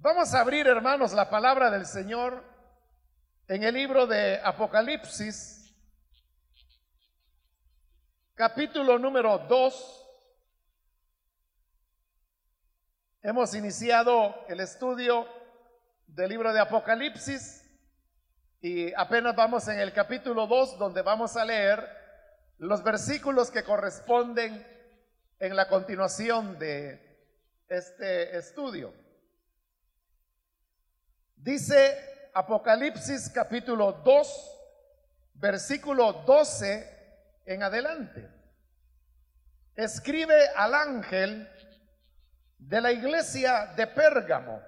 Vamos a abrir, hermanos, la palabra del Señor en el libro de Apocalipsis, capítulo número 2. Hemos iniciado el estudio del libro de Apocalipsis y apenas vamos en el capítulo 2 donde vamos a leer los versículos que corresponden en la continuación de este estudio. Dice Apocalipsis capítulo 2, versículo 12 en adelante. Escribe al ángel de la iglesia de Pérgamo.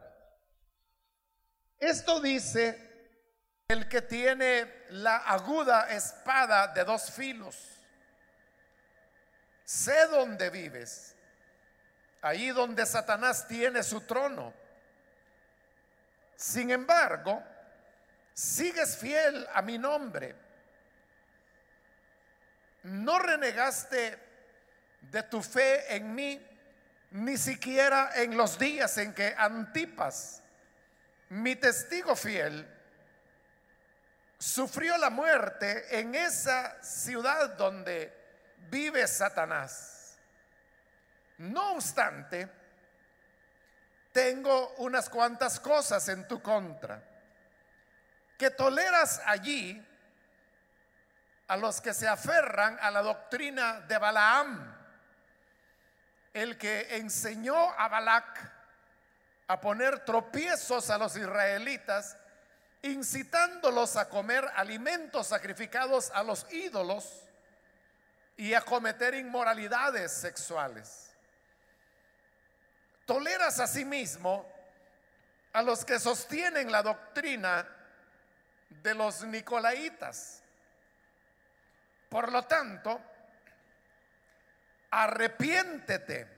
Esto dice el que tiene la aguda espada de dos filos. Sé dónde vives, ahí donde Satanás tiene su trono. Sin embargo, sigues fiel a mi nombre. No renegaste de tu fe en mí, ni siquiera en los días en que Antipas, mi testigo fiel, sufrió la muerte en esa ciudad donde vive Satanás. No obstante, tengo unas cuantas cosas en tu contra, que toleras allí a los que se aferran a la doctrina de Balaam, el que enseñó a Balac a poner tropiezos a los israelitas, incitándolos a comer alimentos sacrificados a los ídolos y a cometer inmoralidades sexuales. Toleras a sí mismo a los que sostienen la doctrina de los nicolaitas. Por lo tanto, arrepiéntete.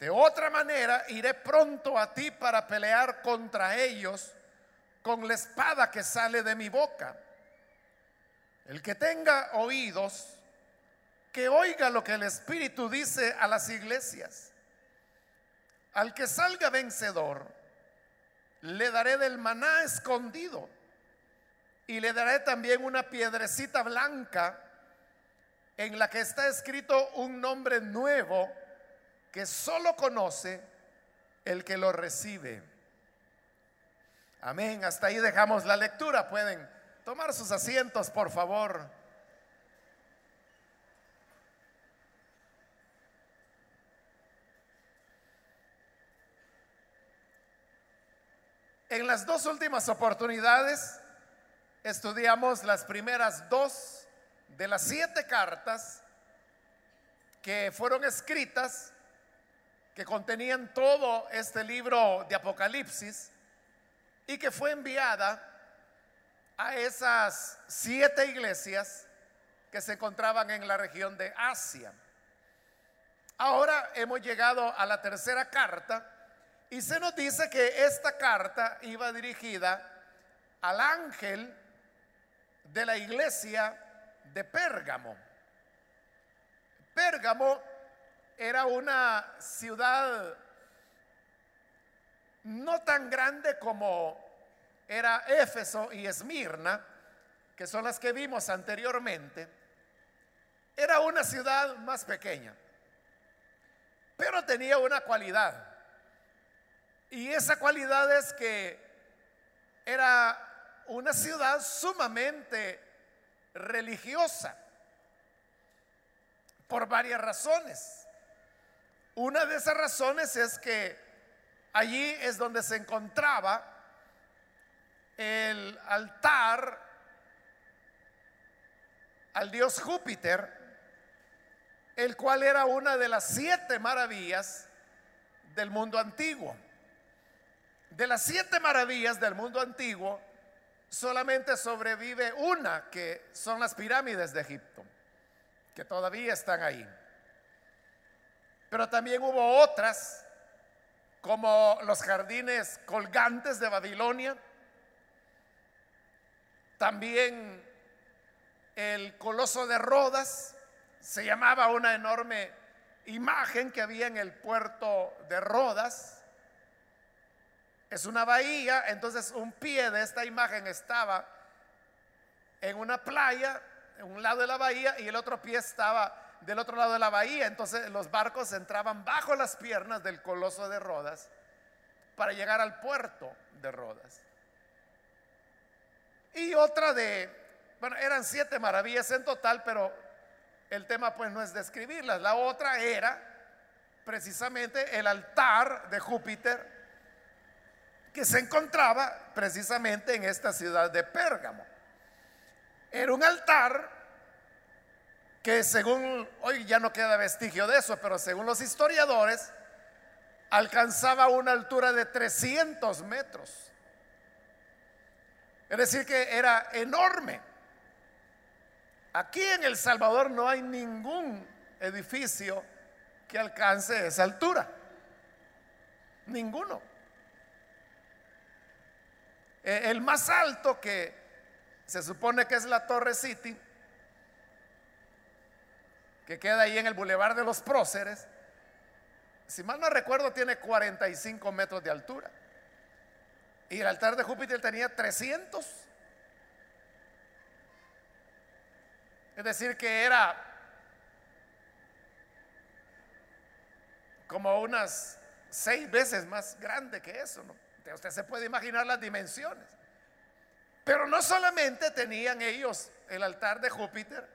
De otra manera, iré pronto a ti para pelear contra ellos con la espada que sale de mi boca. El que tenga oídos, que oiga lo que el Espíritu dice a las iglesias. Al que salga vencedor, le daré del maná escondido y le daré también una piedrecita blanca en la que está escrito un nombre nuevo que solo conoce el que lo recibe. Amén. Hasta ahí dejamos la lectura. Pueden tomar sus asientos, por favor. En las dos últimas oportunidades estudiamos las primeras dos de las siete cartas que fueron escritas, que contenían todo este libro de Apocalipsis y que fue enviada a esas siete iglesias que se encontraban en la región de Asia. Ahora hemos llegado a la tercera carta y se nos dice que esta carta iba dirigida al ángel de la iglesia de Pérgamo. Pérgamo era una ciudad no tan grande como era Éfeso y Esmirna, que son las que vimos anteriormente. Era una ciudad más pequeña, pero tenía una cualidad. Y esa cualidad es que era una ciudad sumamente religiosa por varias razones. Una de esas razones es que allí es donde se encontraba el altar al dios Júpiter, el cual era una de las siete maravillas del mundo antiguo. De las siete maravillas del mundo antiguo, solamente sobrevive una, que son las pirámides de Egipto, que todavía están ahí. Pero también hubo otras, como los jardines colgantes de Babilonia, también el coloso de Rodas, se llamaba una enorme imagen que había en el puerto de Rodas, es una bahía, entonces un pie de esta imagen estaba en una playa, en un lado de la bahía, y el otro pie estaba del otro lado de la bahía. Entonces los barcos entraban bajo las piernas del coloso de Rodas para llegar al puerto de Rodas. Y otra de, bueno, eran siete maravillas en total, pero el tema pues no es describirlas. La otra era precisamente el altar de Júpiter que se encontraba precisamente en esta ciudad de Pérgamo. Era un altar que según, hoy ya no queda vestigio de eso, pero según los historiadores, alcanzaba una altura de 300 metros. Es decir, que era enorme. Aquí en El Salvador no hay ningún edificio que alcance esa altura. Ninguno. E, el más alto que se supone que es la Torre City que queda ahí en el Boulevard de los Próceres, si mal no recuerdo, tiene 45 metros de altura. Y el altar de Júpiter tenía 300. Es decir, que era como unas seis veces más grande que eso. ¿no? Usted se puede imaginar las dimensiones. Pero no solamente tenían ellos el altar de Júpiter,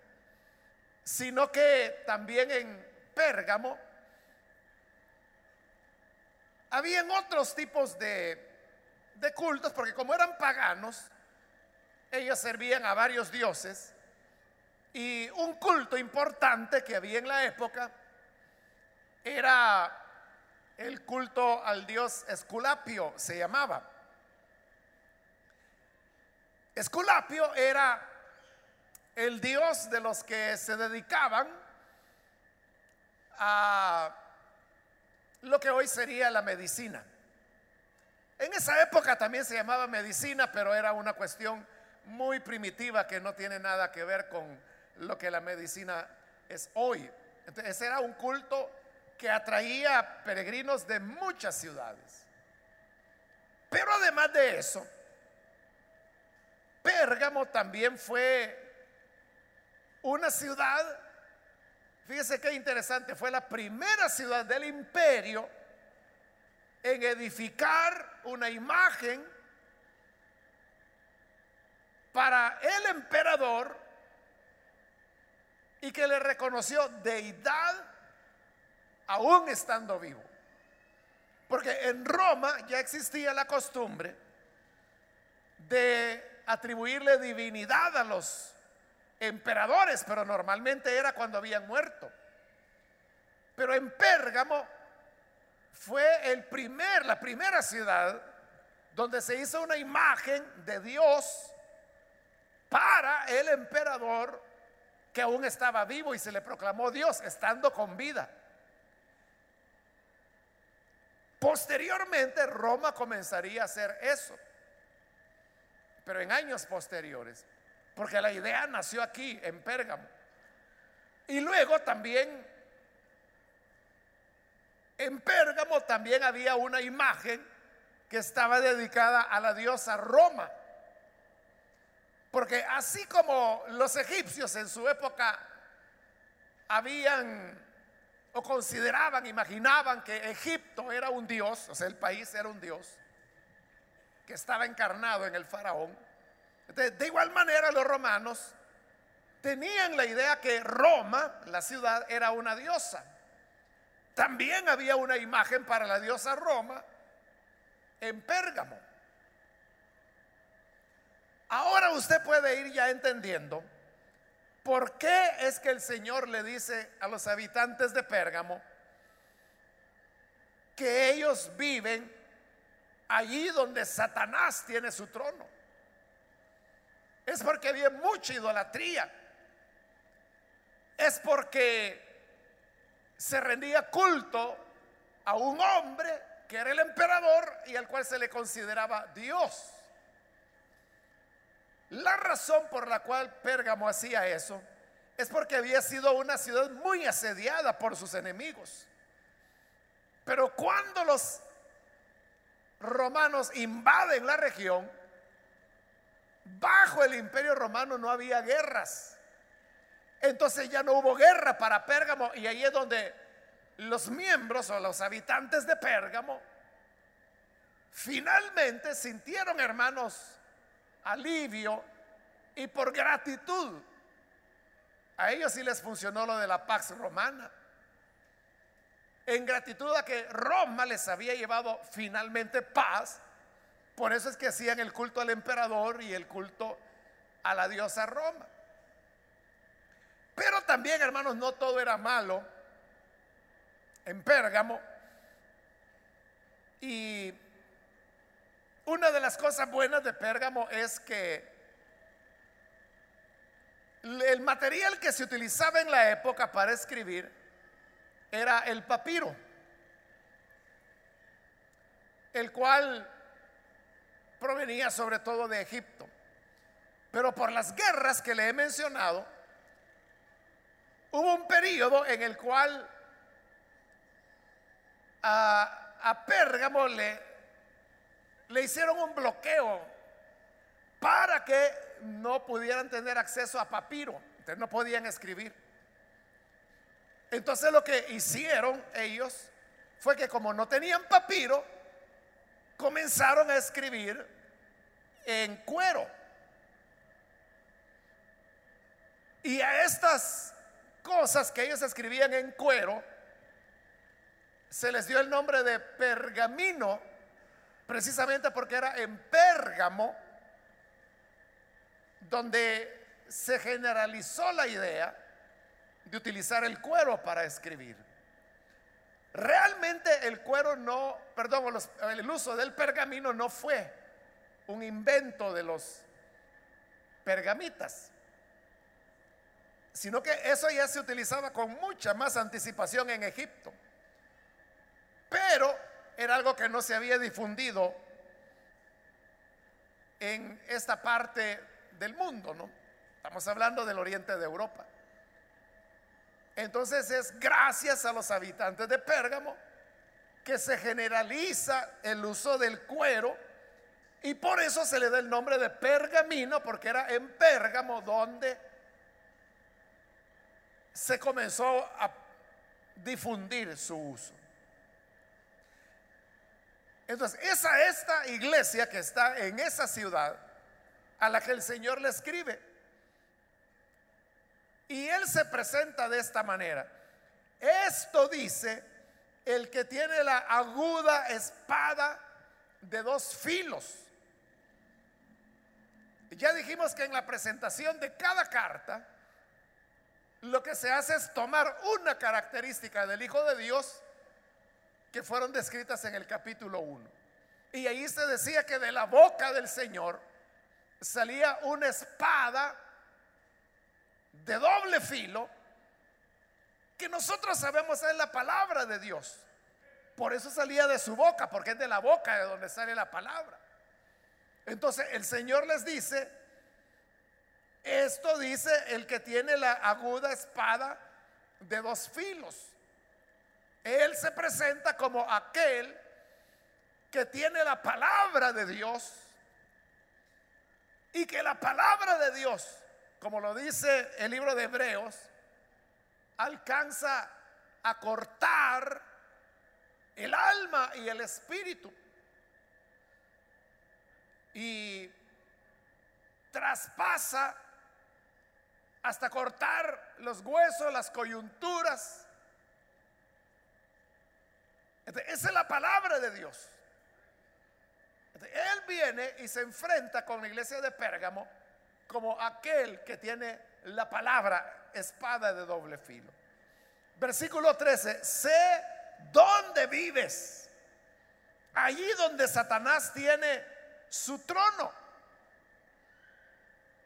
sino que también en Pérgamo habían otros tipos de, de cultos, porque como eran paganos, ellos servían a varios dioses, y un culto importante que había en la época era el culto al dios Esculapio, se llamaba. Esculapio era el Dios de los que se dedicaban a lo que hoy sería la medicina. En esa época también se llamaba medicina, pero era una cuestión muy primitiva que no tiene nada que ver con lo que la medicina es hoy. Entonces, era un culto que atraía peregrinos de muchas ciudades. Pero además de eso, Pérgamo también fue una ciudad, fíjese qué interesante, fue la primera ciudad del imperio en edificar una imagen para el emperador y que le reconoció deidad aún estando vivo. Porque en Roma ya existía la costumbre de atribuirle divinidad a los emperadores, pero normalmente era cuando habían muerto. Pero en Pérgamo fue el primer, la primera ciudad donde se hizo una imagen de Dios para el emperador que aún estaba vivo y se le proclamó Dios estando con vida. Posteriormente Roma comenzaría a hacer eso, pero en años posteriores. Porque la idea nació aquí, en Pérgamo. Y luego también, en Pérgamo también había una imagen que estaba dedicada a la diosa Roma. Porque así como los egipcios en su época habían o consideraban, imaginaban que Egipto era un dios, o sea, el país era un dios, que estaba encarnado en el faraón, de igual manera los romanos tenían la idea que Roma, la ciudad, era una diosa. También había una imagen para la diosa Roma en Pérgamo. Ahora usted puede ir ya entendiendo por qué es que el Señor le dice a los habitantes de Pérgamo que ellos viven allí donde Satanás tiene su trono es porque había mucha idolatría. Es porque se rendía culto a un hombre que era el emperador y al cual se le consideraba Dios. La razón por la cual Pérgamo hacía eso es porque había sido una ciudad muy asediada por sus enemigos. Pero cuando los romanos invaden la región, bajo el imperio romano no había guerras. Entonces ya no hubo guerra para Pérgamo y ahí es donde los miembros o los habitantes de Pérgamo finalmente sintieron, hermanos, alivio y por gratitud. A ellos sí les funcionó lo de la Pax Romana. En gratitud a que Roma les había llevado finalmente paz, por eso es que hacían el culto al emperador y el culto a la diosa Roma. Pero también, hermanos, no todo era malo en Pérgamo. Y una de las cosas buenas de Pérgamo es que el material que se utilizaba en la época para escribir era el papiro, el cual provenía sobre todo de Egipto. Pero por las guerras que le he mencionado, hubo un periodo en el cual a, a Pérgamo le, le hicieron un bloqueo para que no pudieran tener acceso a papiro, entonces no podían escribir. Entonces lo que hicieron ellos fue que como no tenían papiro, comenzaron a escribir en cuero. Y a estas cosas que ellos escribían en cuero, se les dio el nombre de pergamino, precisamente porque era en Pérgamo donde se generalizó la idea de utilizar el cuero para escribir. Realmente el cuero no, perdón, el uso del pergamino no fue un invento de los pergamitas, sino que eso ya se utilizaba con mucha más anticipación en Egipto. Pero era algo que no se había difundido en esta parte del mundo, ¿no? Estamos hablando del oriente de Europa. Entonces es gracias a los habitantes de Pérgamo que se generaliza el uso del cuero y por eso se le da el nombre de pergamino porque era en Pérgamo donde se comenzó a difundir su uso. Entonces, esa esta iglesia que está en esa ciudad a la que el Señor le escribe. Y él se presenta de esta manera. Esto dice el que tiene la aguda espada de dos filos. Ya dijimos que en la presentación de cada carta, lo que se hace es tomar una característica del Hijo de Dios que fueron descritas en el capítulo 1. Y ahí se decía que de la boca del Señor salía una espada de doble filo que nosotros sabemos es la palabra de Dios. Por eso salía de su boca, porque es de la boca de donde sale la palabra. Entonces el Señor les dice, esto dice el que tiene la aguda espada de dos filos. Él se presenta como aquel que tiene la palabra de Dios. Y que la palabra de Dios, como lo dice el libro de Hebreos, alcanza a cortar el alma y el espíritu. Y traspasa hasta cortar los huesos, las coyunturas esa es la palabra de Dios. él viene y se enfrenta con la iglesia de Pérgamo como aquel que tiene la palabra espada de doble filo. Versículo 13, sé dónde vives. Allí donde Satanás tiene su trono.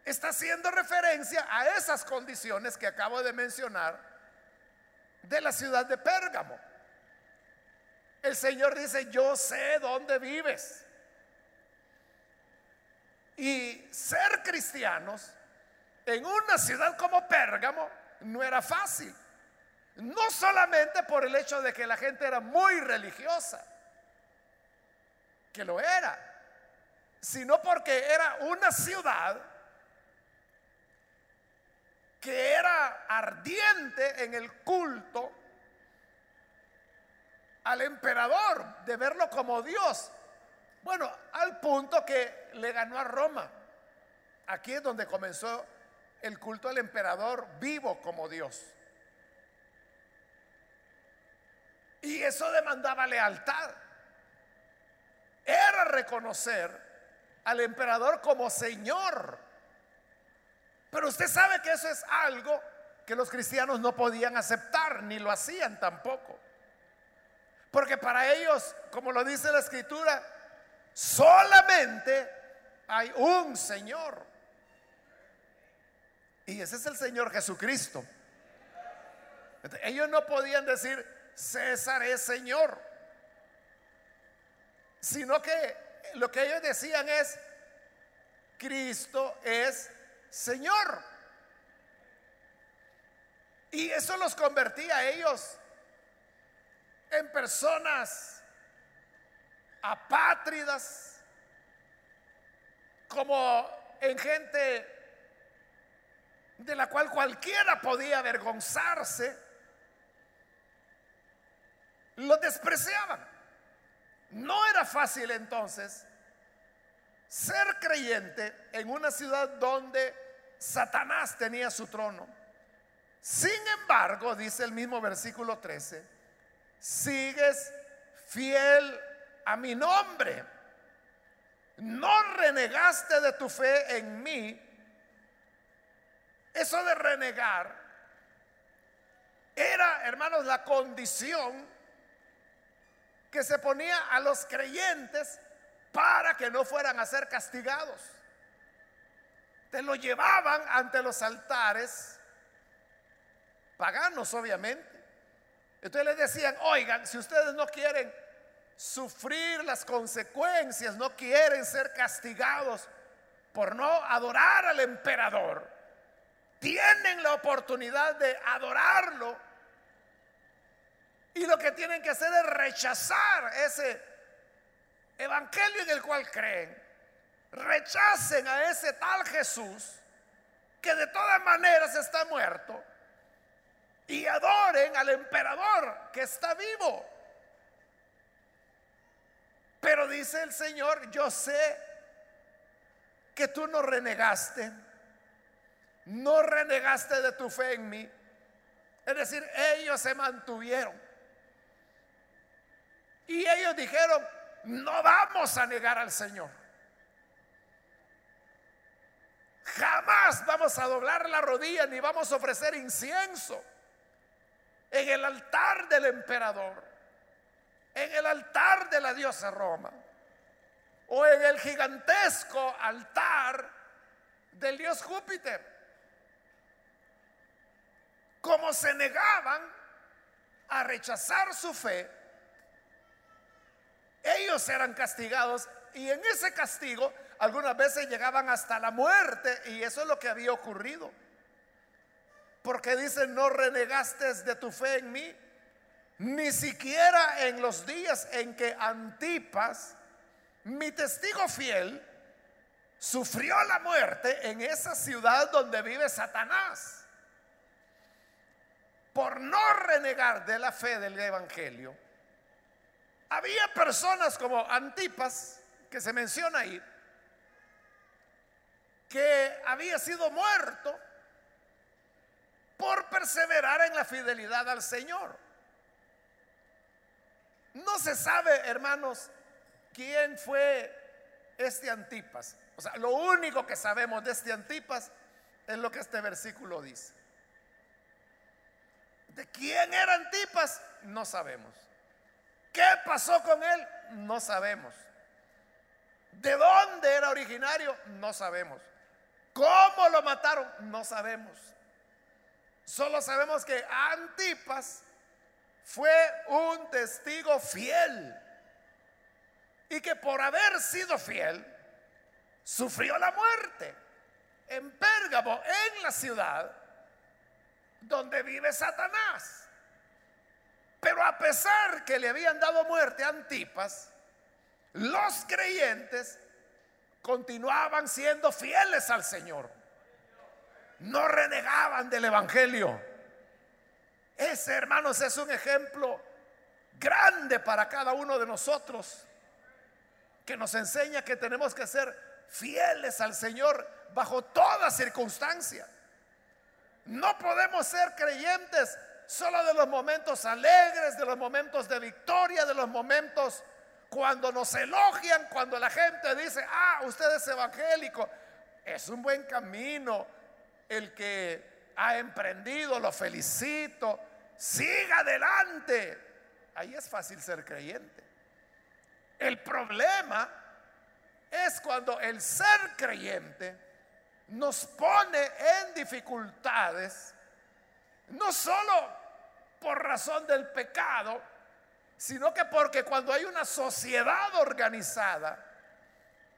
Está haciendo referencia a esas condiciones que acabo de mencionar de la ciudad de Pérgamo. El Señor dice, yo sé dónde vives. Y ser cristianos en una ciudad como Pérgamo no era fácil. No solamente por el hecho de que la gente era muy religiosa, que lo era, sino porque era una ciudad que era ardiente en el culto al emperador, de verlo como Dios. Bueno, al punto que le ganó a Roma. Aquí es donde comenzó el culto al emperador vivo como Dios. Y eso demandaba lealtad. Era reconocer al emperador como Señor. Pero usted sabe que eso es algo que los cristianos no podían aceptar, ni lo hacían tampoco. Porque para ellos, como lo dice la escritura, solamente hay un Señor. Y ese es el Señor Jesucristo. ellos no podían decir, César es Señor, sino que lo que ellos decían es, Cristo es Señor. Y eso los convertía a ellos personas apátridas, como en gente de la cual cualquiera podía avergonzarse, lo despreciaban. No era fácil entonces ser creyente en una ciudad donde Satanás tenía su trono. Sin embargo, dice el mismo versículo 13, sigues fiel a mi nombre. No renegaste de tu fe en mí. Eso de renegar era, hermanos, la condición que se ponía a los creyentes para que no fueran a ser castigados. Te lo llevaban ante los altares, paganos obviamente. Entonces les decían, oigan, si ustedes no quieren sufrir las consecuencias, no quieren ser castigados por no adorar al emperador, tienen la oportunidad de adorarlo y lo que tienen que hacer es rechazar ese evangelio en el cual creen. Rechacen a ese tal Jesús que de todas maneras está muerto y adoren al emperador que está vivo. Pero dice el Señor, yo sé que tú no renegaste, no renegaste de tu fe en mí. Es decir, ellos se mantuvieron. Y ellos dijeron, no vamos a negar al Señor. Jamás vamos a doblar la rodilla ni vamos a ofrecer incienso en el altar del emperador, en el altar de la diosa Roma o en el gigantesco altar del dios Júpiter. Como se negaban a rechazar su fe, ellos eran castigados y en ese castigo algunas veces llegaban hasta la muerte y eso es lo que había ocurrido. Porque dicen, no renegaste de tu fe en mí, ni siquiera en los días en que Antipas, mi testigo fiel, sufrió la muerte en esa ciudad donde vive Satanás. Por no renegar de la fe del Evangelio, había personas como Antipas, que se menciona ahí, que había sido muerto por perseverar en la fidelidad al Señor. No se sabe, hermanos, quién fue este Antipas. O sea, lo único que sabemos de este Antipas es lo que este versículo dice. ¿De quién era Antipas? No sabemos. ¿Qué pasó con él? No sabemos. ¿De dónde era originario? No sabemos. ¿Cómo lo mataron? No sabemos. Solo sabemos que Antipas fue un testigo fiel y que por haber sido fiel sufrió la muerte en Pérgamo, en la ciudad donde vive Satanás. Pero a pesar que le habían dado muerte a Antipas, los creyentes continuaban siendo fieles al Señor. No renegaban del Evangelio. Ese, hermanos, es un ejemplo grande para cada uno de nosotros que nos enseña que tenemos que ser fieles al Señor bajo toda circunstancia. No podemos ser creyentes solo de los momentos alegres, de los momentos de victoria, de los momentos cuando nos elogian, cuando la gente dice, ah, usted es evangélico. Es un buen camino el que ha emprendido, lo felicito. Siga adelante. Ahí es fácil ser creyente. El problema es cuando el ser creyente nos pone en dificultades, no solo por razón del pecado, sino que porque cuando hay una sociedad organizada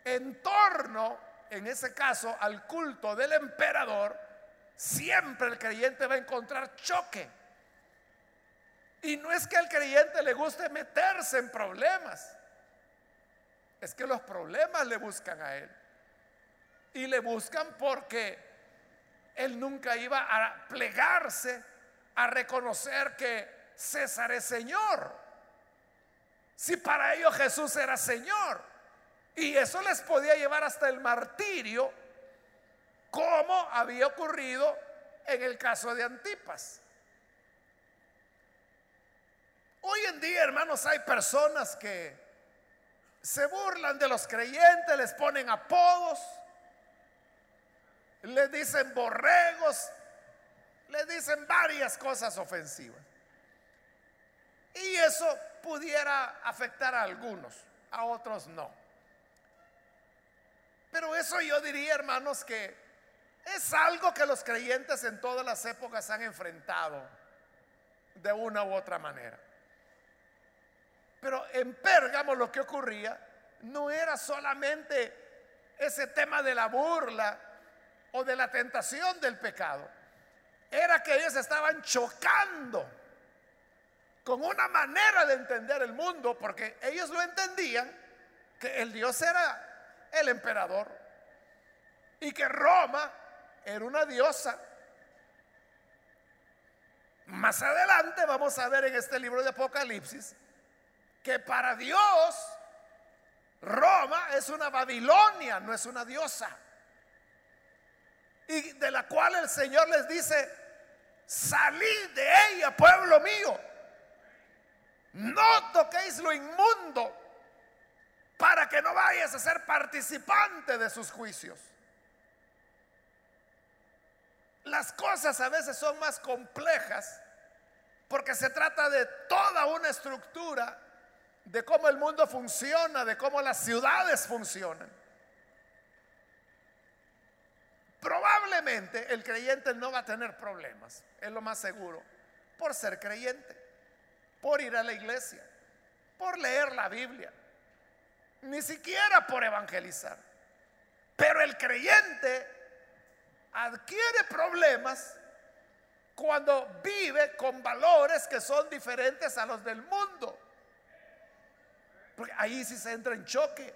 en torno, en ese caso, al culto del emperador, siempre el creyente va a encontrar choque. Y no es que al creyente le guste meterse en problemas, es que los problemas le buscan a él. Y le buscan porque él nunca iba a plegarse a reconocer que César es Señor. Si para ellos Jesús era Señor. Y eso les podía llevar hasta el martirio, como había ocurrido en el caso de Antipas. Hoy en día, hermanos, hay personas que se burlan de los creyentes, les ponen apodos, les dicen borregos, les dicen varias cosas ofensivas. Y eso pudiera afectar a algunos, a otros no. Pero eso yo diría, hermanos, que es algo que los creyentes en todas las épocas han enfrentado de una u otra manera. Pero en Pérgamo lo que ocurría no era solamente ese tema de la burla o de la tentación del pecado. Era que ellos estaban chocando con una manera de entender el mundo, porque ellos lo entendían que el Dios era el emperador y que Roma era una diosa. Más adelante vamos a ver en este libro de Apocalipsis que para Dios Roma es una Babilonia, no es una diosa. Y de la cual el Señor les dice, salid de ella, pueblo mío. No toquéis lo inmundo para que no vayas a ser participante de sus juicios. Las cosas a veces son más complejas porque se trata de toda una estructura de cómo el mundo funciona, de cómo las ciudades funcionan. Probablemente el creyente no va a tener problemas, es lo más seguro, por ser creyente, por ir a la iglesia, por leer la Biblia, ni siquiera por evangelizar. Pero el creyente adquiere problemas cuando vive con valores que son diferentes a los del mundo. Porque ahí sí se entra en choque.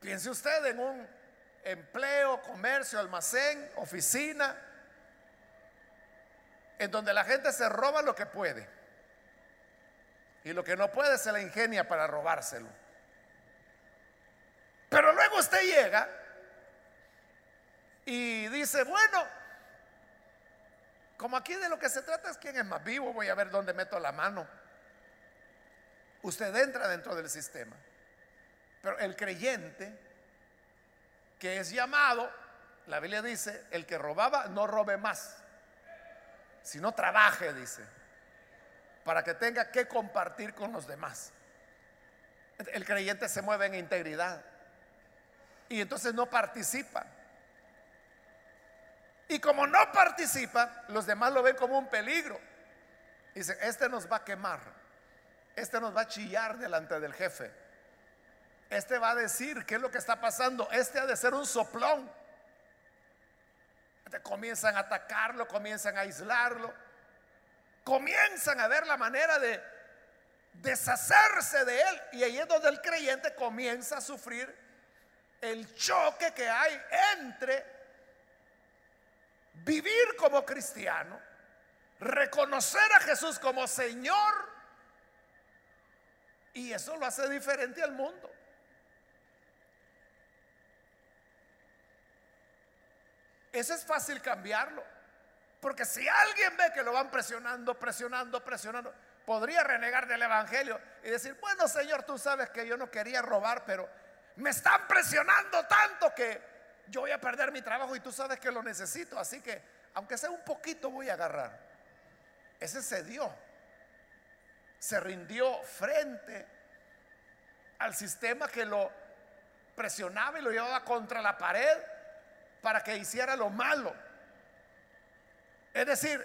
Piense usted en un empleo, comercio, almacén, oficina, en donde la gente se roba lo que puede. Y lo que no puede se la ingenia para robárselo. Pero luego usted llega y dice, bueno, como aquí de lo que se trata es quién es más vivo, voy a ver dónde meto la mano usted entra dentro del sistema. Pero el creyente que es llamado, la Biblia dice, el que robaba no robe más, sino trabaje, dice, para que tenga que compartir con los demás. El creyente se mueve en integridad y entonces no participa. Y como no participa, los demás lo ven como un peligro. Dice, este nos va a quemar. Este nos va a chillar delante del jefe. Este va a decir qué es lo que está pasando. Este ha de ser un soplón. Este comienzan a atacarlo, comienzan a aislarlo. Comienzan a ver la manera de deshacerse de él. Y ahí es donde el creyente comienza a sufrir el choque que hay entre vivir como cristiano, reconocer a Jesús como Señor, y eso lo hace diferente al mundo. Eso es fácil cambiarlo. Porque si alguien ve que lo van presionando, presionando, presionando, podría renegar del Evangelio y decir, bueno Señor, tú sabes que yo no quería robar, pero me están presionando tanto que yo voy a perder mi trabajo y tú sabes que lo necesito. Así que, aunque sea un poquito, voy a agarrar. Ese se dio. Se rindió frente al sistema que lo presionaba y lo llevaba contra la pared para que hiciera lo malo. Es decir,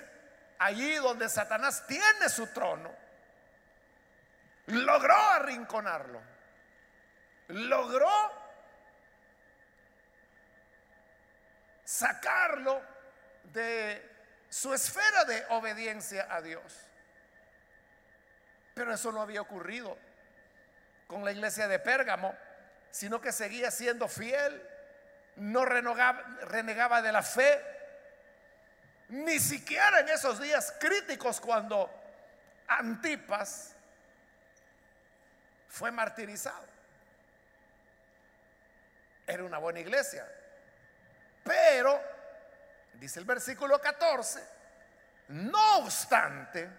allí donde Satanás tiene su trono, logró arrinconarlo, logró sacarlo de su esfera de obediencia a Dios. Pero eso no había ocurrido con la iglesia de Pérgamo, sino que seguía siendo fiel, no renegaba, renegaba de la fe, ni siquiera en esos días críticos cuando Antipas fue martirizado. Era una buena iglesia. Pero, dice el versículo 14, no obstante,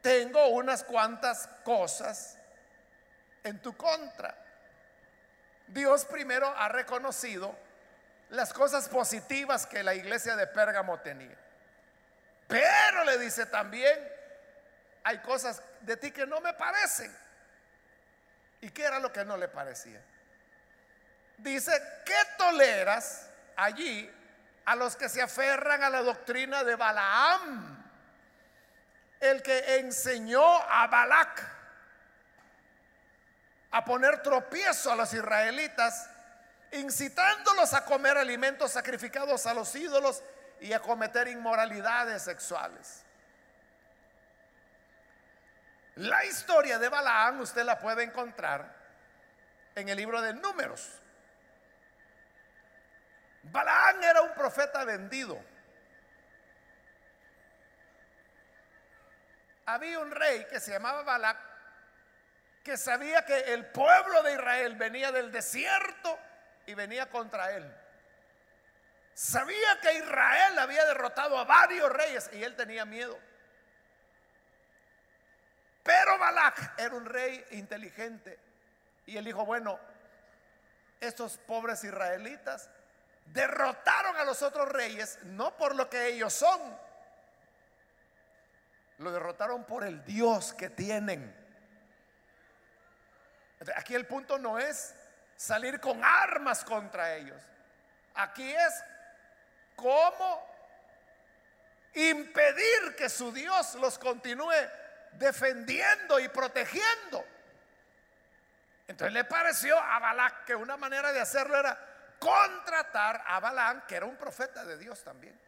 tengo unas cuantas cosas en tu contra. Dios primero ha reconocido las cosas positivas que la iglesia de Pérgamo tenía. Pero le dice también, hay cosas de ti que no me parecen. ¿Y qué era lo que no le parecía? Dice, ¿qué toleras allí a los que se aferran a la doctrina de Balaam? El que enseñó a Balac a poner tropiezo a los israelitas incitándolos a comer alimentos sacrificados a los ídolos y a cometer inmoralidades sexuales. La historia de Balaam usted la puede encontrar en el libro de Números. Balaam era un profeta vendido. Había un rey que se llamaba Balac que sabía que el pueblo de Israel venía del desierto y venía contra él. Sabía que Israel había derrotado a varios reyes y él tenía miedo. Pero Balak era un rey inteligente y él dijo, bueno, estos pobres israelitas derrotaron a los otros reyes no por lo que ellos son, lo derrotaron por el Dios que tienen. Aquí el punto no es salir con armas contra ellos. Aquí es cómo impedir que su Dios los continúe defendiendo y protegiendo. Entonces le pareció a Balac que una manera de hacerlo era contratar a Balaam, que era un profeta de Dios también.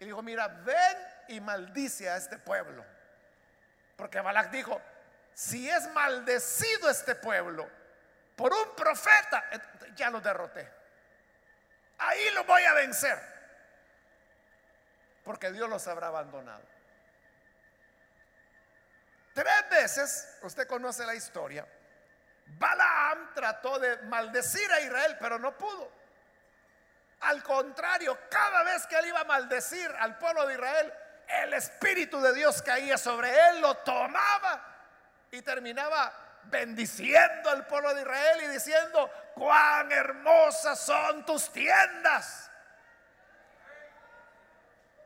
Y dijo, mira, ven y maldice a este pueblo. Porque Balac dijo, si es maldecido este pueblo, por un profeta, ya lo derroté. Ahí lo voy a vencer. Porque Dios los habrá abandonado. Tres veces, usted conoce la historia, Balaam trató de maldecir a Israel, pero no pudo. Al contrario, cada vez que él iba a maldecir al pueblo de Israel, el Espíritu de Dios caía sobre él, lo tomaba y terminaba bendiciendo al pueblo de Israel y diciendo, cuán hermosas son tus tiendas.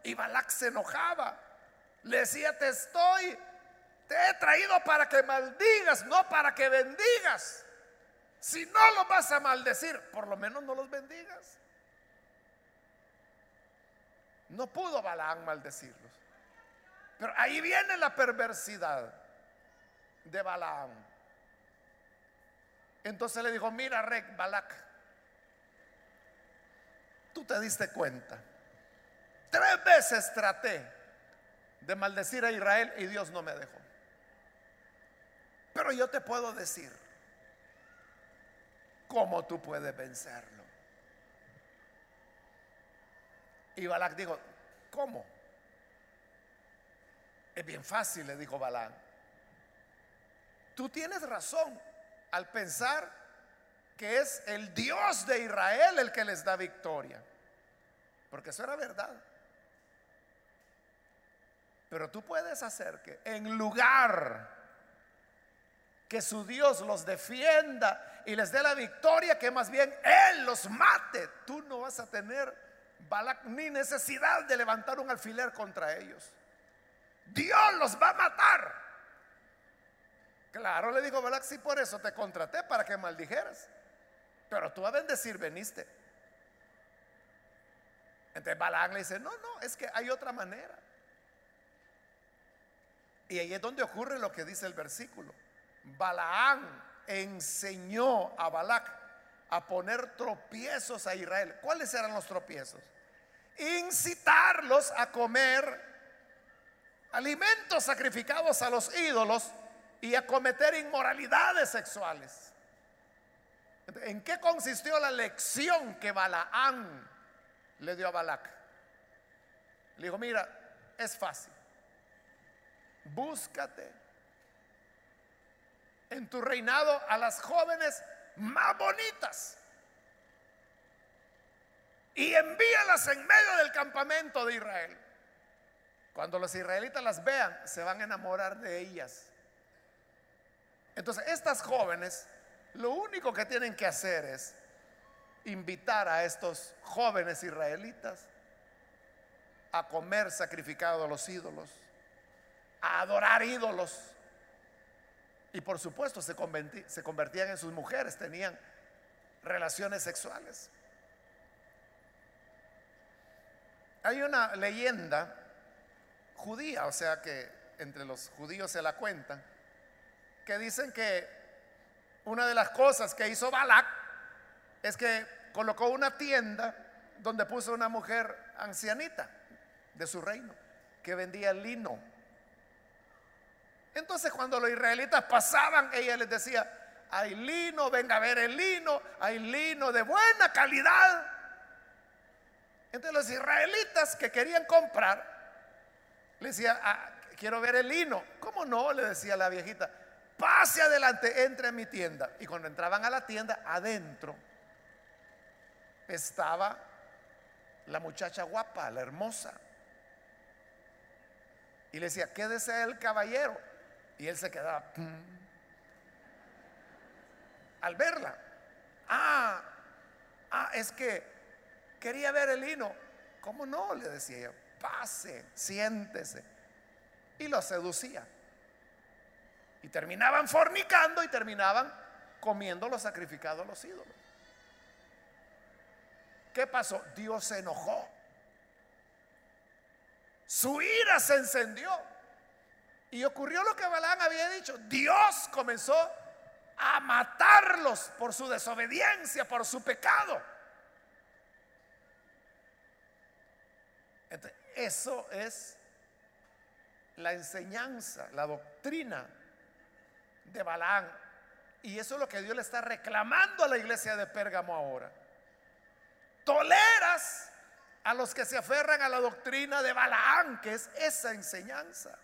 Y Balak se enojaba. Le decía, te estoy, te he traído para que maldigas, no para que bendigas. Si no los vas a maldecir, por lo menos no los bendigas. No pudo Balaam maldecirlos. Pero ahí viene la perversidad de Balaam. Entonces le dijo, mira, Rek Balak, tú te diste cuenta. Tres veces traté de maldecir a Israel y Dios no me dejó. Pero yo te puedo decir cómo tú puedes vencerlo. Y Balak dijo, ¿cómo? Es bien fácil, le dijo Balak. Tú tienes razón al pensar que es el Dios de Israel el que les da victoria. Porque eso era verdad. Pero tú puedes hacer que en lugar que su Dios los defienda y les dé la victoria, que más bien Él los mate, tú no vas a tener ni necesidad de levantar un alfiler contra ellos. Dios los va a matar. Claro, le digo Balak, sí, por eso te contraté, para que maldijeras. Pero tú a bendecir veniste. Entonces Balak le dice, no, no, es que hay otra manera. Y ahí es donde ocurre lo que dice el versículo. Balaán enseñó a Balac a poner tropiezos a Israel. ¿Cuáles eran los tropiezos? Incitarlos a comer alimentos sacrificados a los ídolos y a cometer inmoralidades sexuales. ¿En qué consistió la lección que Balaán le dio a Balac? Le dijo, mira, es fácil. Búscate en tu reinado a las jóvenes más bonitas y envíalas en medio del campamento de Israel. Cuando los israelitas las vean, se van a enamorar de ellas. Entonces, estas jóvenes, lo único que tienen que hacer es invitar a estos jóvenes israelitas a comer sacrificado a los ídolos, a adorar ídolos. Y por supuesto se, se convertían en sus mujeres, tenían relaciones sexuales. Hay una leyenda judía, o sea que entre los judíos se la cuentan, que dicen que una de las cosas que hizo Balak es que colocó una tienda donde puso una mujer ancianita de su reino que vendía lino. Entonces cuando los israelitas pasaban, ella les decía, hay lino, venga a ver el lino, hay lino de buena calidad. Entonces los israelitas que querían comprar, le decía, ah, quiero ver el lino. ¿Cómo no? Le decía la viejita, pase adelante, entre en mi tienda. Y cuando entraban a la tienda, adentro estaba la muchacha guapa, la hermosa. Y le decía, ¿qué desea el caballero? Y él se quedaba al verla. Ah, ah, es que quería ver el lino. ¿Cómo no? Le decía yo. Pase, siéntese. Y lo seducía. Y terminaban fornicando y terminaban comiendo los sacrificados a los ídolos. ¿Qué pasó? Dios se enojó. Su ira se encendió. Y ocurrió lo que Balán había dicho. Dios comenzó a matarlos por su desobediencia, por su pecado. eso es la enseñanza, la doctrina de Balaán. Y eso es lo que Dios le está reclamando a la iglesia de Pérgamo ahora. Toleras a los que se aferran a la doctrina de Balaán, que es esa enseñanza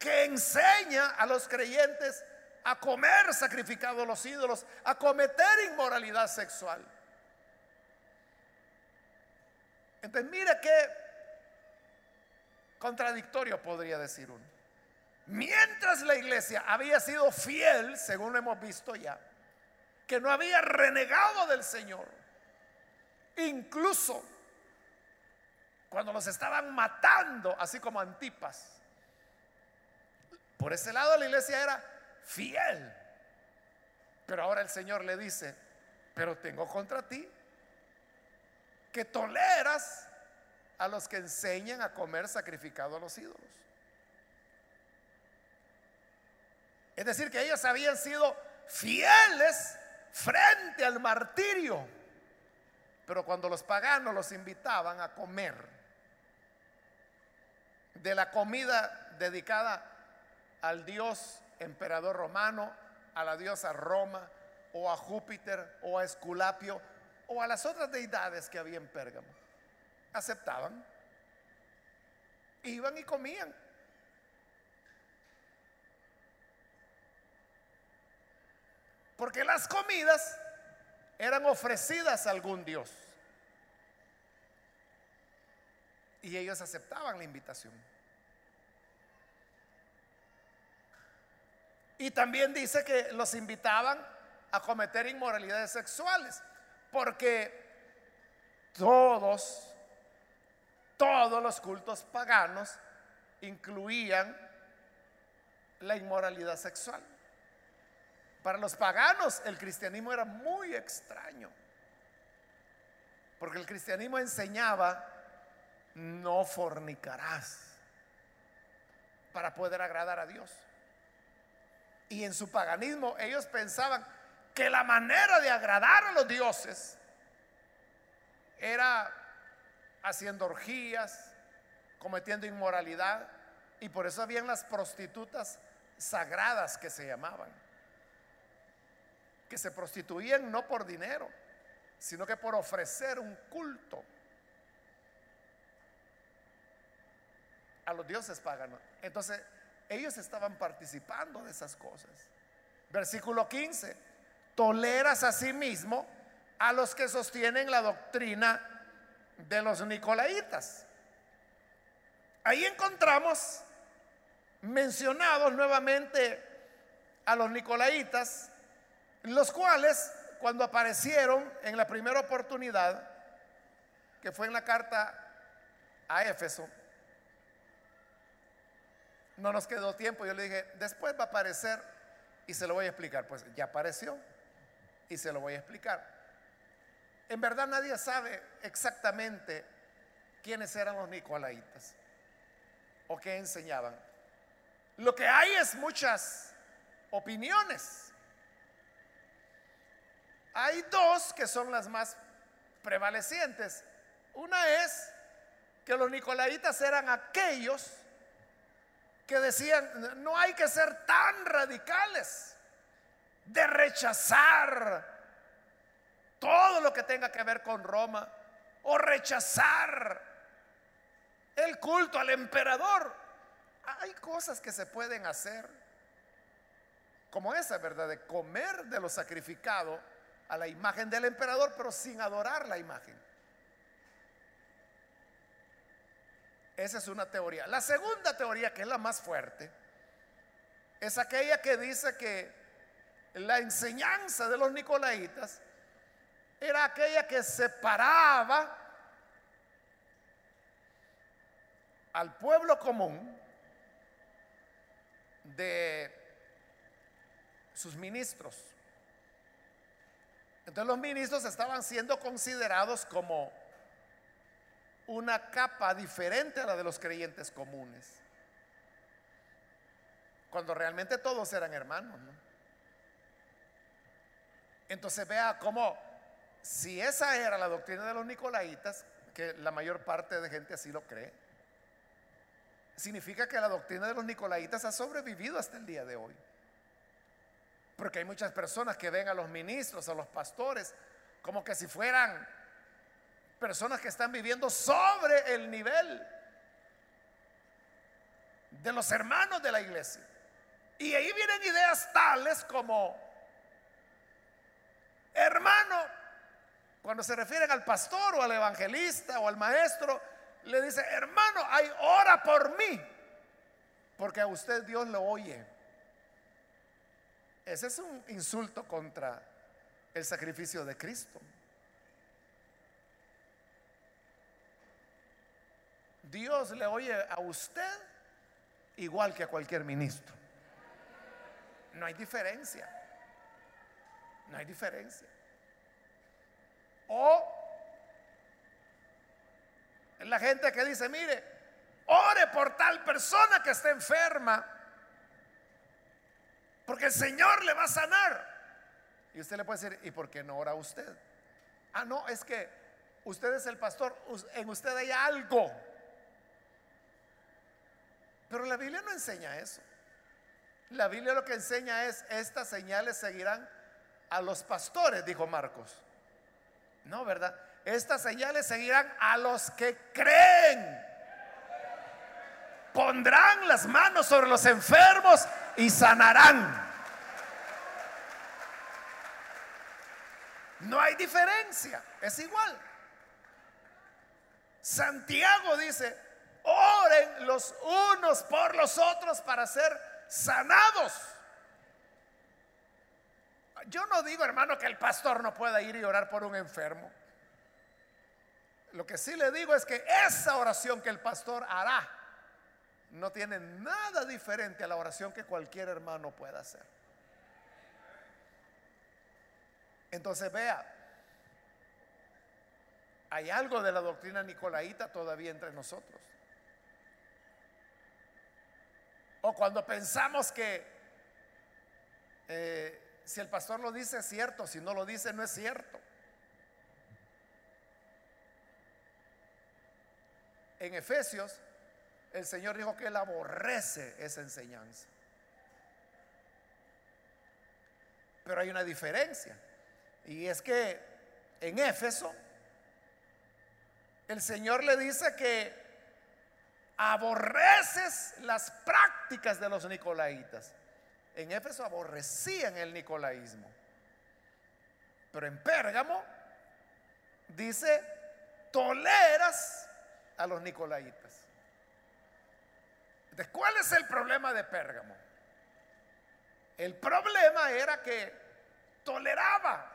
que enseña a los creyentes a comer sacrificado a los ídolos, a cometer inmoralidad sexual. Entonces, mire qué contradictorio podría decir uno. Mientras la iglesia había sido fiel, según lo hemos visto ya, que no había renegado del Señor, incluso cuando los estaban matando, así como Antipas, por ese lado la iglesia era fiel. Pero ahora el Señor le dice, pero tengo contra ti que toleras a los que enseñan a comer sacrificado a los ídolos. Es decir, que ellos habían sido fieles frente al martirio. Pero cuando los paganos los invitaban a comer de la comida dedicada al dios emperador romano, a la diosa Roma, o a Júpiter, o a Esculapio, o a las otras deidades que había en Pérgamo. Aceptaban. Iban y comían. Porque las comidas eran ofrecidas a algún dios. Y ellos aceptaban la invitación. Y también dice que los invitaban a cometer inmoralidades sexuales, porque todos, todos los cultos paganos incluían la inmoralidad sexual. Para los paganos el cristianismo era muy extraño, porque el cristianismo enseñaba no fornicarás para poder agradar a Dios. Y en su paganismo ellos pensaban que la manera de agradar a los dioses era haciendo orgías, cometiendo inmoralidad, y por eso habían las prostitutas sagradas que se llamaban, que se prostituían no por dinero, sino que por ofrecer un culto a los dioses paganos. Entonces, ellos estaban participando de esas cosas. Versículo 15, toleras a sí mismo a los que sostienen la doctrina de los nicolaitas. Ahí encontramos mencionados nuevamente a los nicolaitas, los cuales cuando aparecieron en la primera oportunidad, que fue en la carta a Éfeso, no nos quedó tiempo. Yo le dije, después va a aparecer y se lo voy a explicar. Pues ya apareció y se lo voy a explicar. En verdad nadie sabe exactamente quiénes eran los nicolaitas o qué enseñaban. Lo que hay es muchas opiniones. Hay dos que son las más prevalecientes. Una es que los nicolaitas eran aquellos que decían, no hay que ser tan radicales de rechazar todo lo que tenga que ver con Roma o rechazar el culto al emperador. Hay cosas que se pueden hacer, como esa, ¿verdad? De comer de lo sacrificado a la imagen del emperador, pero sin adorar la imagen. Esa es una teoría. La segunda teoría, que es la más fuerte, es aquella que dice que la enseñanza de los nicolaitas era aquella que separaba al pueblo común de sus ministros. Entonces los ministros estaban siendo considerados como una capa diferente a la de los creyentes comunes. Cuando realmente todos eran hermanos. Entonces vea cómo, si esa era la doctrina de los nicolaitas, que la mayor parte de gente así lo cree, significa que la doctrina de los nicolaitas ha sobrevivido hasta el día de hoy. Porque hay muchas personas que ven a los ministros, a los pastores, como que si fueran personas que están viviendo sobre el nivel de los hermanos de la iglesia. Y ahí vienen ideas tales como, hermano, cuando se refieren al pastor o al evangelista o al maestro, le dice, hermano, hay ora por mí, porque a usted Dios lo oye. Ese es un insulto contra el sacrificio de Cristo. Dios le oye a usted igual que a cualquier ministro. No hay diferencia. No hay diferencia. O la gente que dice, mire, ore por tal persona que está enferma, porque el Señor le va a sanar. Y usted le puede decir, ¿y por qué no ora usted? Ah, no, es que usted es el pastor, en usted hay algo pero la Biblia no enseña eso. La Biblia lo que enseña es, estas señales seguirán a los pastores, dijo Marcos. No, ¿verdad? Estas señales seguirán a los que creen. Pondrán las manos sobre los enfermos y sanarán. No hay diferencia, es igual. Santiago dice, oren los unos por los otros para ser sanados. Yo no digo, hermano, que el pastor no pueda ir y orar por un enfermo. Lo que sí le digo es que esa oración que el pastor hará no tiene nada diferente a la oración que cualquier hermano pueda hacer. Entonces vea, hay algo de la doctrina nicolaíta todavía entre nosotros. O cuando pensamos que eh, si el pastor lo dice es cierto, si no lo dice no es cierto. En Efesios, el Señor dijo que Él aborrece esa enseñanza. Pero hay una diferencia. Y es que en Éfeso, el Señor le dice que aborreces las prácticas de los nicolaitas. En Éfeso aborrecían el nicolaísmo. Pero en Pérgamo dice, toleras a los nicolaitas. ¿Cuál es el problema de Pérgamo? El problema era que toleraba.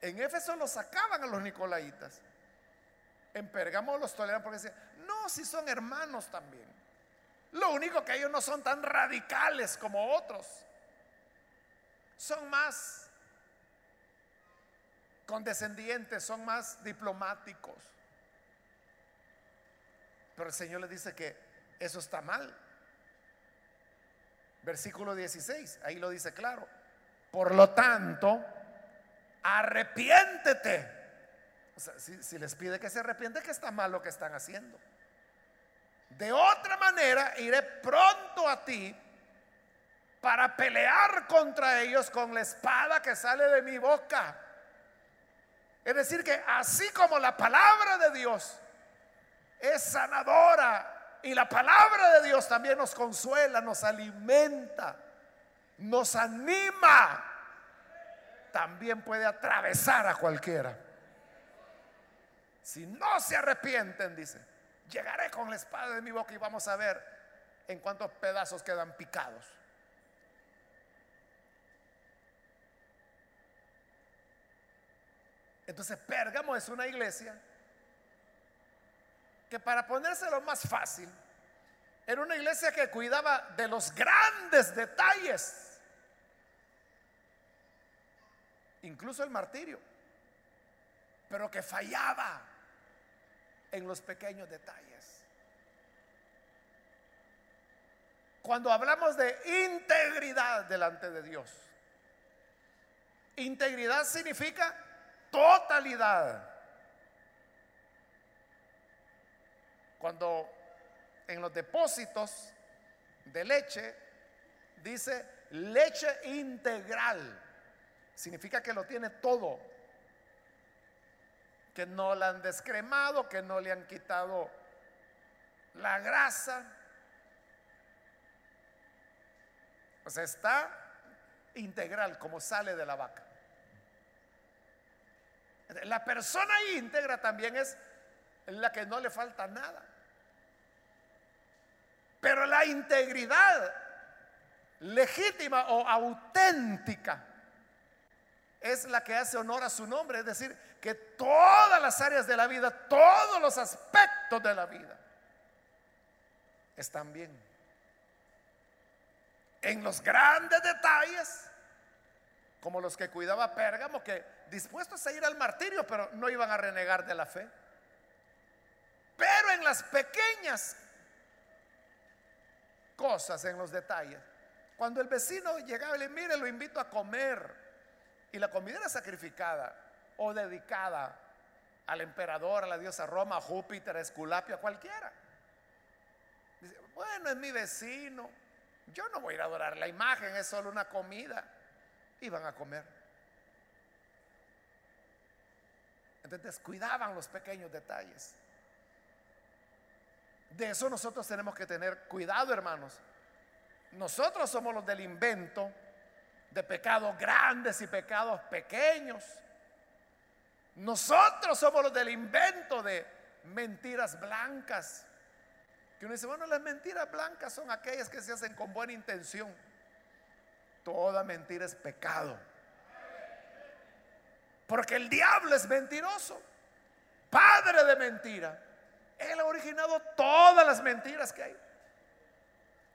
En Éfeso lo sacaban a los nicolaitas. En Pérgamo los toleran porque decían, no, si son hermanos también. Lo único que ellos no son tan radicales como otros. Son más condescendientes, son más diplomáticos. Pero el Señor le dice que eso está mal. Versículo 16, ahí lo dice claro. Por lo tanto, arrepiéntete. O sea, si, si les pide que se arrepiente, que está mal lo que están haciendo. De otra manera, iré pronto a ti para pelear contra ellos con la espada que sale de mi boca. Es decir, que así como la palabra de Dios es sanadora y la palabra de Dios también nos consuela, nos alimenta, nos anima, también puede atravesar a cualquiera. Si no se arrepienten, dice llegaré con la espada de mi boca y vamos a ver en cuántos pedazos quedan picados. Entonces Pérgamo es una iglesia que para ponérselo más fácil, era una iglesia que cuidaba de los grandes detalles, incluso el martirio, pero que fallaba en los pequeños detalles. Cuando hablamos de integridad delante de Dios, integridad significa totalidad. Cuando en los depósitos de leche dice leche integral, significa que lo tiene todo que no la han descremado, que no le han quitado la grasa. O sea, está integral como sale de la vaca. La persona íntegra también es la que no le falta nada. Pero la integridad legítima o auténtica es la que hace honor a su nombre, es decir, que todas las áreas de la vida, todos los aspectos de la vida están bien. En los grandes detalles, como los que cuidaba Pérgamo, que dispuestos a ir al martirio, pero no iban a renegar de la fe. Pero en las pequeñas cosas, en los detalles, cuando el vecino llegaba y le mire, lo invito a comer y la comida era sacrificada o dedicada al emperador, a la diosa Roma, a Júpiter, a Esculapio, a cualquiera. Dice, bueno, es mi vecino, Yo no voy a ir a adorar la imagen, es solo una comida. Iban a comer. Entonces cuidaban los pequeños detalles. De eso nosotros tenemos que tener cuidado, hermanos. Nosotros somos los del invento de pecados grandes y pecados pequeños. Nosotros somos los del invento de mentiras blancas. Que uno dice, bueno, las mentiras blancas son aquellas que se hacen con buena intención. Toda mentira es pecado. Porque el diablo es mentiroso, padre de mentira. Él ha originado todas las mentiras que hay.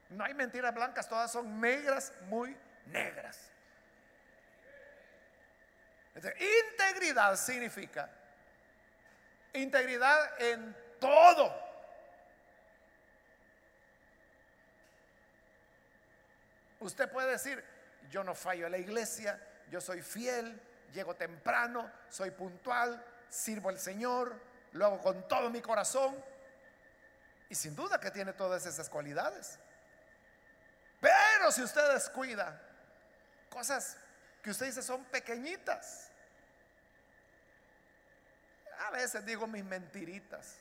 No hay mentiras blancas, todas son negras, muy negras. integridad significa integridad en todo. Usted puede decir, yo no fallo a la iglesia, yo soy fiel, llego temprano, soy puntual, sirvo al Señor, lo hago con todo mi corazón. Y sin duda que tiene todas esas cualidades. Pero si usted descuida cosas que usted dice son pequeñitas, a veces digo mis mentiritas.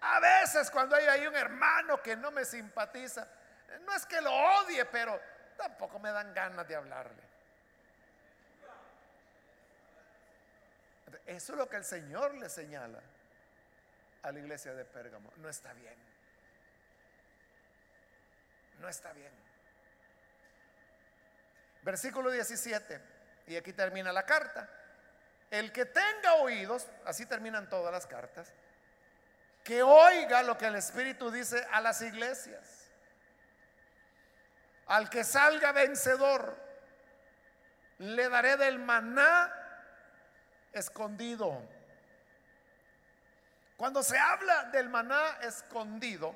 A veces cuando hay ahí un hermano que no me simpatiza, no es que lo odie, pero tampoco me dan ganas de hablarle. Eso es lo que el Señor le señala a la iglesia de Pérgamo. No está bien. No está bien. Versículo 17. Y aquí termina la carta. El que tenga oídos, así terminan todas las cartas, que oiga lo que el Espíritu dice a las iglesias. Al que salga vencedor, le daré del maná escondido. Cuando se habla del maná escondido,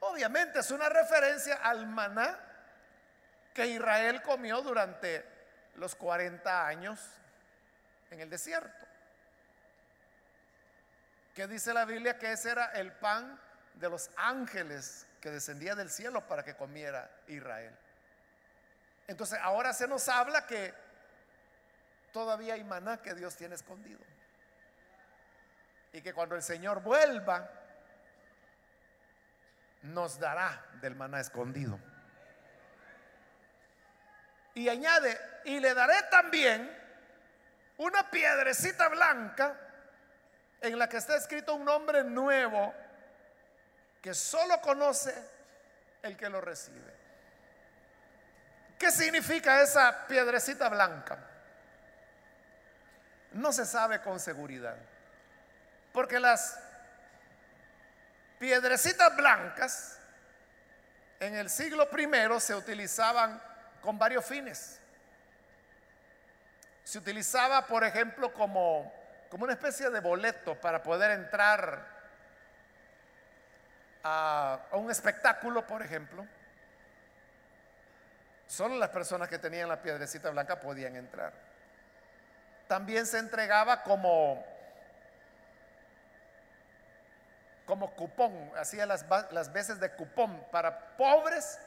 obviamente es una referencia al maná que Israel comió durante los 40 años en el desierto. Que dice la Biblia que ese era el pan de los ángeles que descendía del cielo para que comiera Israel. Entonces ahora se nos habla que todavía hay maná que Dios tiene escondido. Y que cuando el Señor vuelva, nos dará del maná escondido. Y añade, y le daré también una piedrecita blanca en la que está escrito un nombre nuevo que solo conoce el que lo recibe. ¿Qué significa esa piedrecita blanca? No se sabe con seguridad. Porque las piedrecitas blancas en el siglo primero se utilizaban con varios fines. Se utilizaba, por ejemplo, como, como una especie de boleto para poder entrar a, a un espectáculo, por ejemplo. Solo las personas que tenían la piedrecita blanca podían entrar. También se entregaba como como cupón, hacía las, las veces de cupón para pobres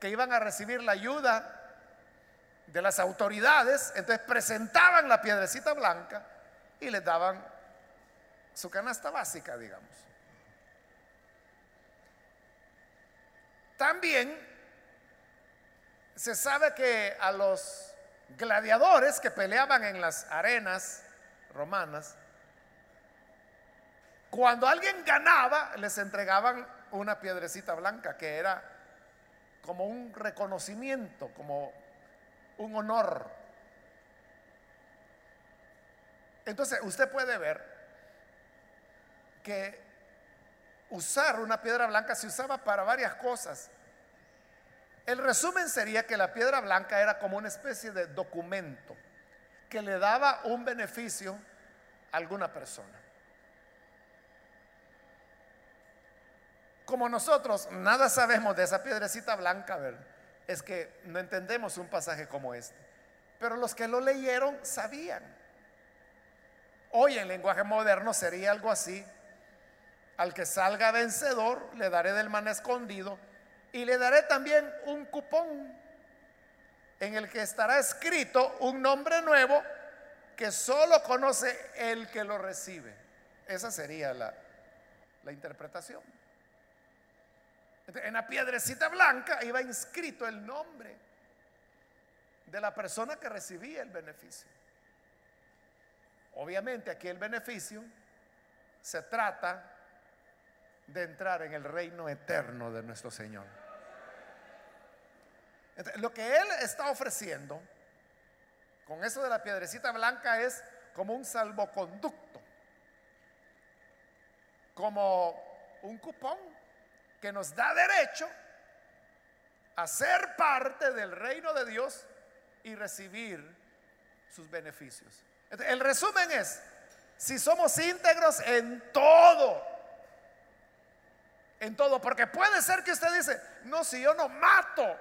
que iban a recibir la ayuda de las autoridades, entonces presentaban la piedrecita blanca y les daban su canasta básica, digamos. También se sabe que a los gladiadores que peleaban en las arenas romanas, cuando alguien ganaba, les entregaban una piedrecita blanca que era como un reconocimiento, como un honor. Entonces, usted puede ver que usar una piedra blanca se usaba para varias cosas. El resumen sería que la piedra blanca era como una especie de documento que le daba un beneficio a alguna persona. Como nosotros nada sabemos de esa piedrecita blanca, es que no entendemos un pasaje como este. Pero los que lo leyeron sabían. Hoy en lenguaje moderno sería algo así. Al que salga vencedor le daré del man escondido Y le daré también un cupón en el que estará escrito un nombre nuevo que solo conoce el que lo recibe. Esa sería la, la interpretación. En la piedrecita blanca iba inscrito el nombre de la persona que recibía el beneficio. Obviamente aquí el beneficio se trata de entrar en el reino eterno de nuestro Señor. lo que Él está ofreciendo con eso de la piedrecita blanca es como un salvoconducto, como un cupón que nos da derecho a ser parte del reino de Dios y recibir sus beneficios. El resumen es, si somos íntegros en todo, en todo, porque puede ser que usted dice, no, si yo no mato,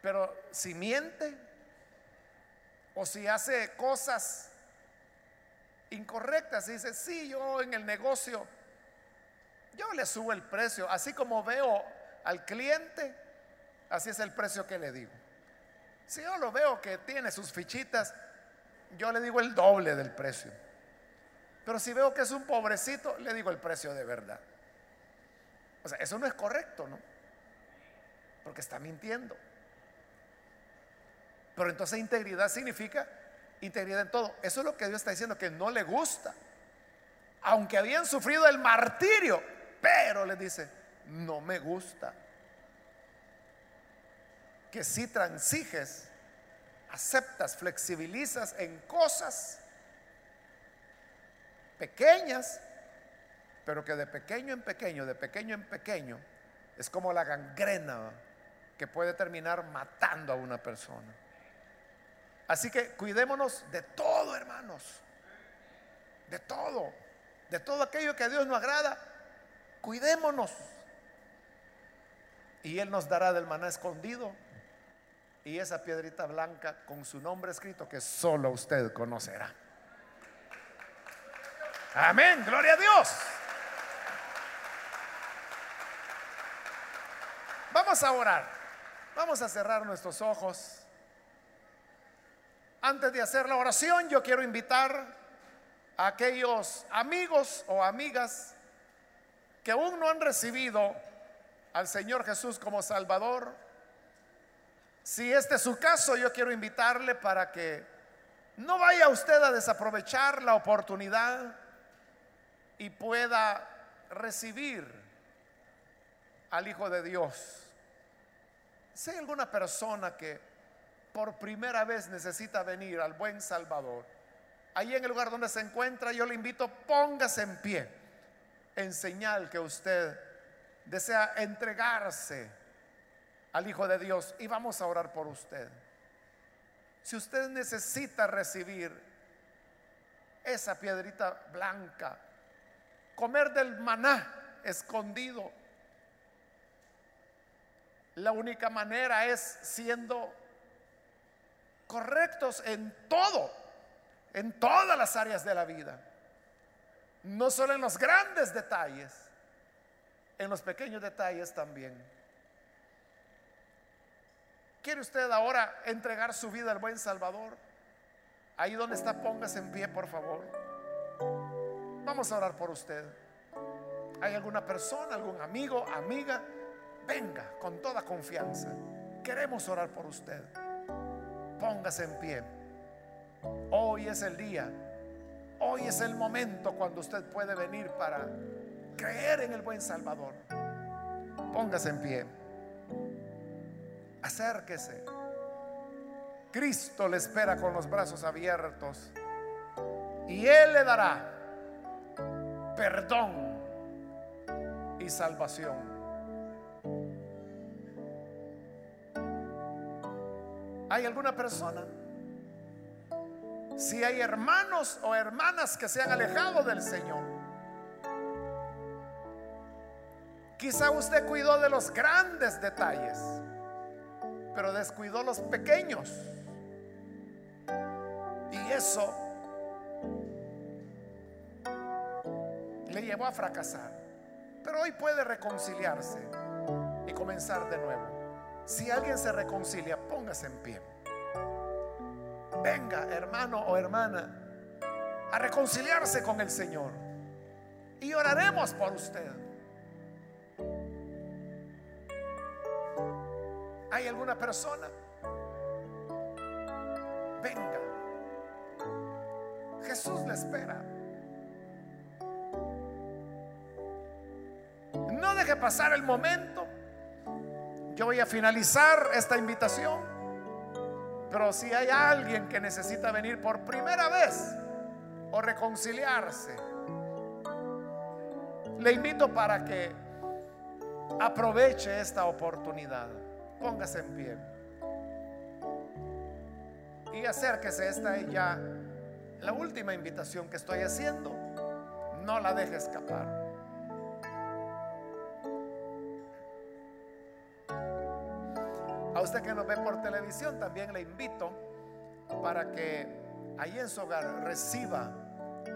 pero si miente o si hace cosas incorrectas, dice, sí, yo en el negocio, yo le subo el precio, así como veo al cliente, así es el precio que le digo. Si yo lo veo que tiene sus fichitas, yo le digo el doble del precio. Pero si veo que es un pobrecito, le digo el precio de verdad. O sea, eso no es correcto, ¿no? Porque está mintiendo. Pero entonces integridad significa integridad en todo. Eso es lo que Dios está diciendo, que no le gusta. Aunque habían sufrido el martirio, pero le dice, no me gusta que si transiges, aceptas, flexibilizas en cosas pequeñas, pero que de pequeño en pequeño, de pequeño en pequeño, es como la gangrena que puede terminar matando a una persona. Así que cuidémonos de todo, hermanos, de todo, de todo aquello que a Dios no agrada, cuidémonos. Y Él nos dará del maná escondido y esa piedrita blanca con su nombre escrito que solo usted conocerá. Amén, gloria a Dios. Vamos a orar. Vamos a cerrar nuestros ojos. Antes de hacer la oración, yo quiero invitar a aquellos amigos o amigas que aún no han recibido al Señor Jesús como Salvador si este es su caso, yo quiero invitarle para que no vaya usted a desaprovechar la oportunidad y pueda recibir al Hijo de Dios. Si hay alguna persona que por primera vez necesita venir al buen Salvador, ahí en el lugar donde se encuentra, yo le invito, póngase en pie en señal que usted desea entregarse al Hijo de Dios y vamos a orar por usted. Si usted necesita recibir esa piedrita blanca, comer del maná escondido, la única manera es siendo correctos en todo, en todas las áreas de la vida. No solo en los grandes detalles, en los pequeños detalles también. ¿Quiere usted ahora entregar su vida al buen Salvador? Ahí donde está, póngase en pie, por favor. Vamos a orar por usted. ¿Hay alguna persona, algún amigo, amiga? Venga con toda confianza. Queremos orar por usted. Póngase en pie. Hoy es el día. Hoy es el momento cuando usted puede venir para creer en el buen Salvador. Póngase en pie. Acérquese. Cristo le espera con los brazos abiertos y Él le dará perdón y salvación. ¿Hay alguna persona? Si hay hermanos o hermanas que se han alejado del Señor, quizá usted cuidó de los grandes detalles pero descuidó los pequeños. Y eso le llevó a fracasar. Pero hoy puede reconciliarse y comenzar de nuevo. Si alguien se reconcilia, póngase en pie. Venga, hermano o hermana, a reconciliarse con el Señor. Y oraremos por usted. ¿Hay alguna persona? Venga. Jesús le espera. Pasar el momento. Yo voy a finalizar esta invitación. Pero si hay alguien que necesita venir por primera vez o reconciliarse, le invito para que aproveche esta oportunidad. Póngase en pie. Y acérquese, esta es ya la última invitación que estoy haciendo. No la deje escapar. A usted que nos ve por televisión, también le invito para que ahí en su hogar reciba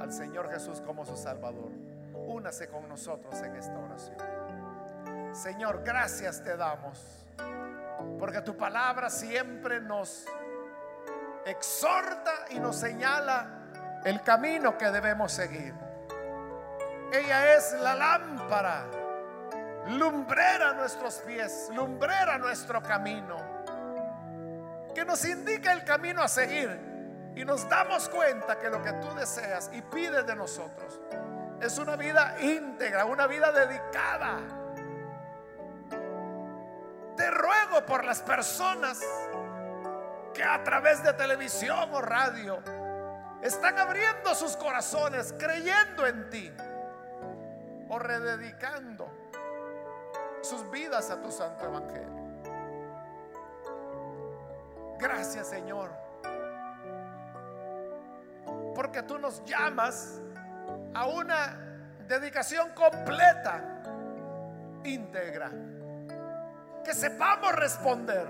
al Señor Jesús como su Salvador. Únase con nosotros en esta oración. Señor, gracias te damos porque tu palabra siempre nos exhorta y nos señala el camino que debemos seguir. Ella es la lámpara, lumbrera nuestros pies, lumbrera nuestro camino, que nos indica el camino a seguir. Y nos damos cuenta que lo que tú deseas y pides de nosotros es una vida íntegra, una vida dedicada te ruego por las personas que a través de televisión o radio están abriendo sus corazones, creyendo en ti o rededicando sus vidas a tu santo evangelio. Gracias Señor, porque tú nos llamas a una dedicación completa, íntegra que sepamos responder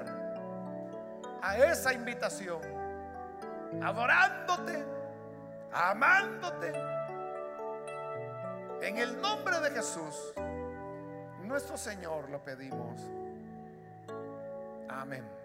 a esa invitación, adorándote, amándote. En el nombre de Jesús, nuestro Señor, lo pedimos. Amén.